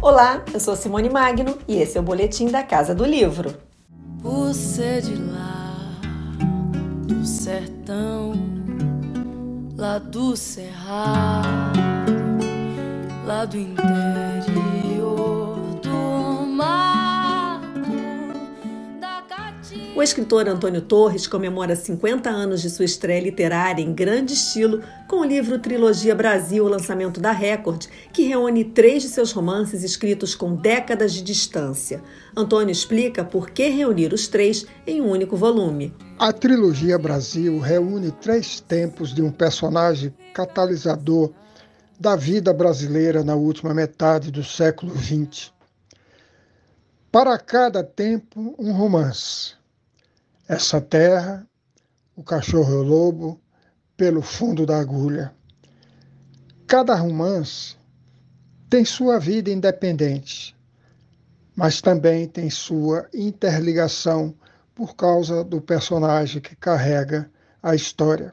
Olá, eu sou Simone Magno e esse é o Boletim da Casa do Livro. Por ser de lá, do sertão, lá do cerrado, lá do interior O escritor Antônio Torres comemora 50 anos de sua estreia literária em grande estilo com o livro Trilogia Brasil, o lançamento da Record, que reúne três de seus romances escritos com décadas de distância. Antônio explica por que reunir os três em um único volume. A trilogia Brasil reúne três tempos de um personagem catalisador da vida brasileira na última metade do século XX. Para cada tempo, um romance. Essa terra, o cachorro-lobo, pelo fundo da agulha. Cada romance tem sua vida independente, mas também tem sua interligação por causa do personagem que carrega a história.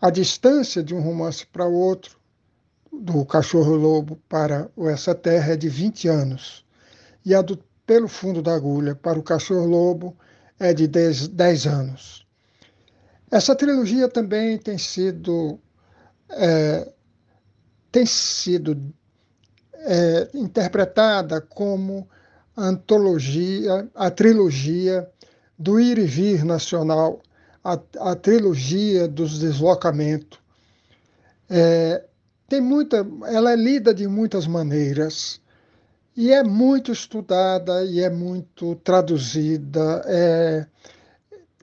A distância de um romance para o outro, do Cachorro Lobo para Essa Terra, é de 20 anos, e a do Pelo Fundo da Agulha para o Cachorro Lobo é de 10, 10 anos. Essa trilogia também tem sido é, tem sido é, interpretada como antologia, a trilogia do ir e vir nacional, a, a trilogia dos deslocamentos. É, tem muita, ela é lida de muitas maneiras e é muito estudada e é muito traduzida. É,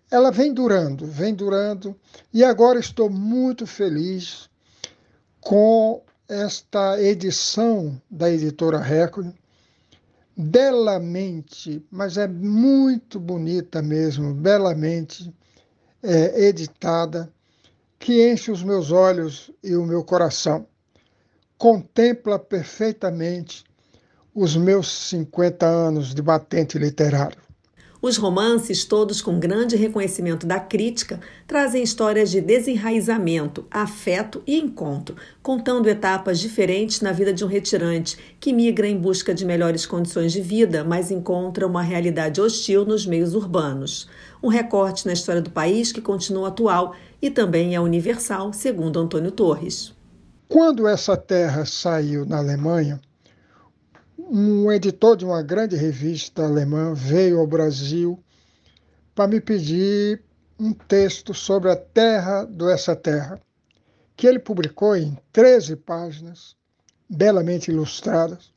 ela vem durando, vem durando, e agora estou muito feliz com esta edição da editora Record, belamente, mas é muito bonita mesmo, belamente é, editada, que enche os meus olhos e o meu coração. Contempla perfeitamente os meus 50 anos de batente literário. Os romances, todos com grande reconhecimento da crítica, trazem histórias de desenraizamento, afeto e encontro, contando etapas diferentes na vida de um retirante que migra em busca de melhores condições de vida, mas encontra uma realidade hostil nos meios urbanos. Um recorte na história do país que continua atual e também é universal, segundo Antônio Torres. Quando essa terra saiu na Alemanha, um editor de uma grande revista alemã veio ao Brasil para me pedir um texto sobre a terra do Essa Terra, que ele publicou em 13 páginas, belamente ilustradas.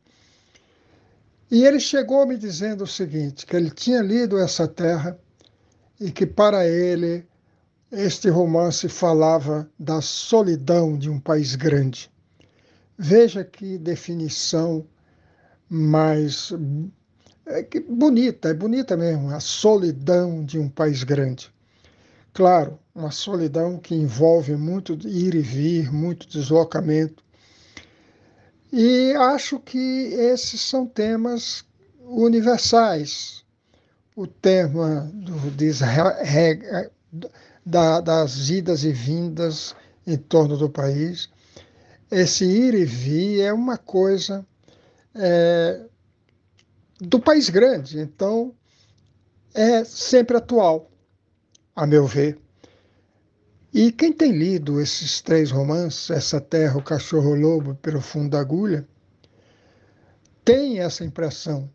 E ele chegou me dizendo o seguinte: que ele tinha lido Essa Terra e que para ele este romance falava da solidão de um país grande. Veja que definição mais é, bonita, é bonita mesmo, a solidão de um país grande. Claro, uma solidão que envolve muito ir e vir, muito deslocamento. E acho que esses são temas universais. O tema do, da, das idas e vindas em torno do país. Esse ir e vir é uma coisa é, do país grande. Então, é sempre atual, a meu ver. E quem tem lido esses três romances, Essa Terra, O Cachorro-Lobo Pelo Fundo da Agulha, tem essa impressão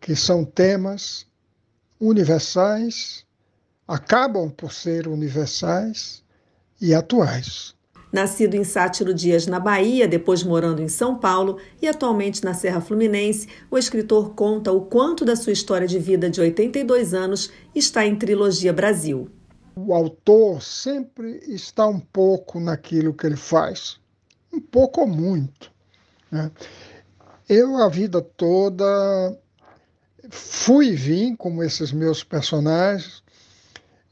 que são temas universais, acabam por ser universais e atuais. Nascido em Sátiro Dias, na Bahia, depois morando em São Paulo e atualmente na Serra Fluminense, o escritor conta o quanto da sua história de vida de 82 anos está em Trilogia Brasil. O autor sempre está um pouco naquilo que ele faz, um pouco ou muito. Né? Eu, a vida toda, fui e vim como esses meus personagens,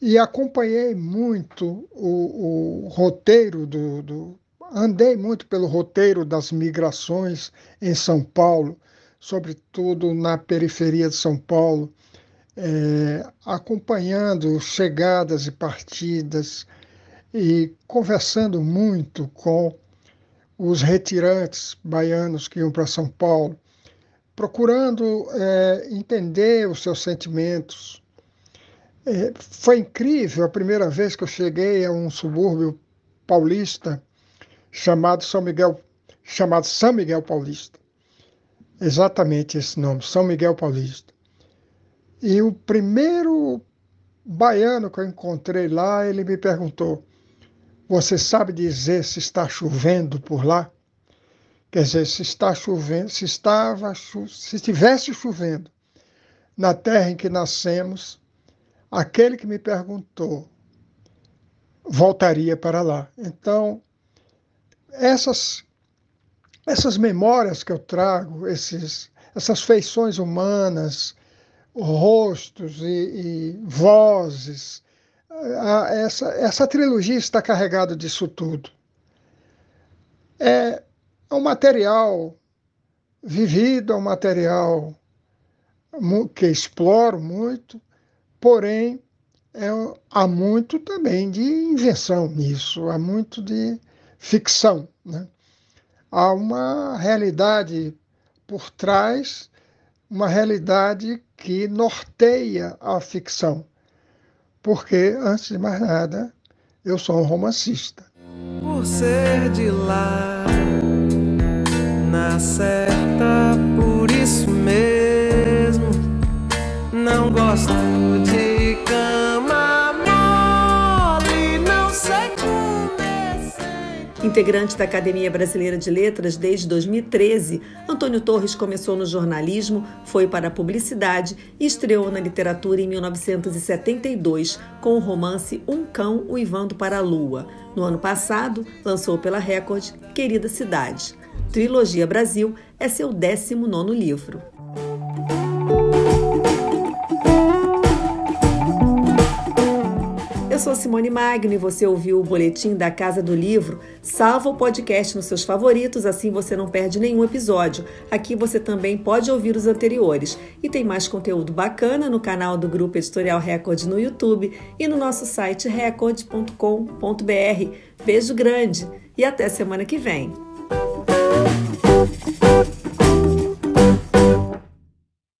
e acompanhei muito o, o roteiro do, do, andei muito pelo roteiro das migrações em São Paulo, sobretudo na periferia de São Paulo, é, acompanhando chegadas e partidas e conversando muito com os retirantes baianos que iam para São Paulo, procurando é, entender os seus sentimentos. É, foi incrível a primeira vez que eu cheguei a um subúrbio paulista chamado São Miguel, chamado São Miguel Paulista. Exatamente esse nome, São Miguel Paulista. E o primeiro baiano que eu encontrei lá, ele me perguntou: Você sabe dizer se está chovendo por lá? Quer dizer, se está chovendo, se estava, se estivesse chovendo na terra em que nascemos, aquele que me perguntou voltaria para lá. Então, essas essas memórias que eu trago, esses, essas feições humanas, rostos e, e vozes, a, essa, essa trilogia está carregada disso tudo. É um material vivido, é um material que exploro muito, porém é, há muito também de invenção nisso, há muito de ficção. Né? há uma realidade por trás, uma realidade que norteia a ficção. Porque, antes de mais nada, eu sou um romancista. Por ser de lá, na certa, por isso mesmo, não gosto de Integrante da Academia Brasileira de Letras desde 2013, Antônio Torres começou no jornalismo, foi para a publicidade e estreou na literatura em 1972 com o romance Um Cão Uivando para a Lua. No ano passado, lançou pela Record Querida Cidade. Trilogia Brasil é seu 19 livro. Sou Simone Magno e você ouviu o boletim da Casa do Livro. Salva o podcast nos seus favoritos, assim você não perde nenhum episódio. Aqui você também pode ouvir os anteriores. E tem mais conteúdo bacana no canal do Grupo Editorial Record no YouTube e no nosso site record.com.br. Beijo grande e até semana que vem.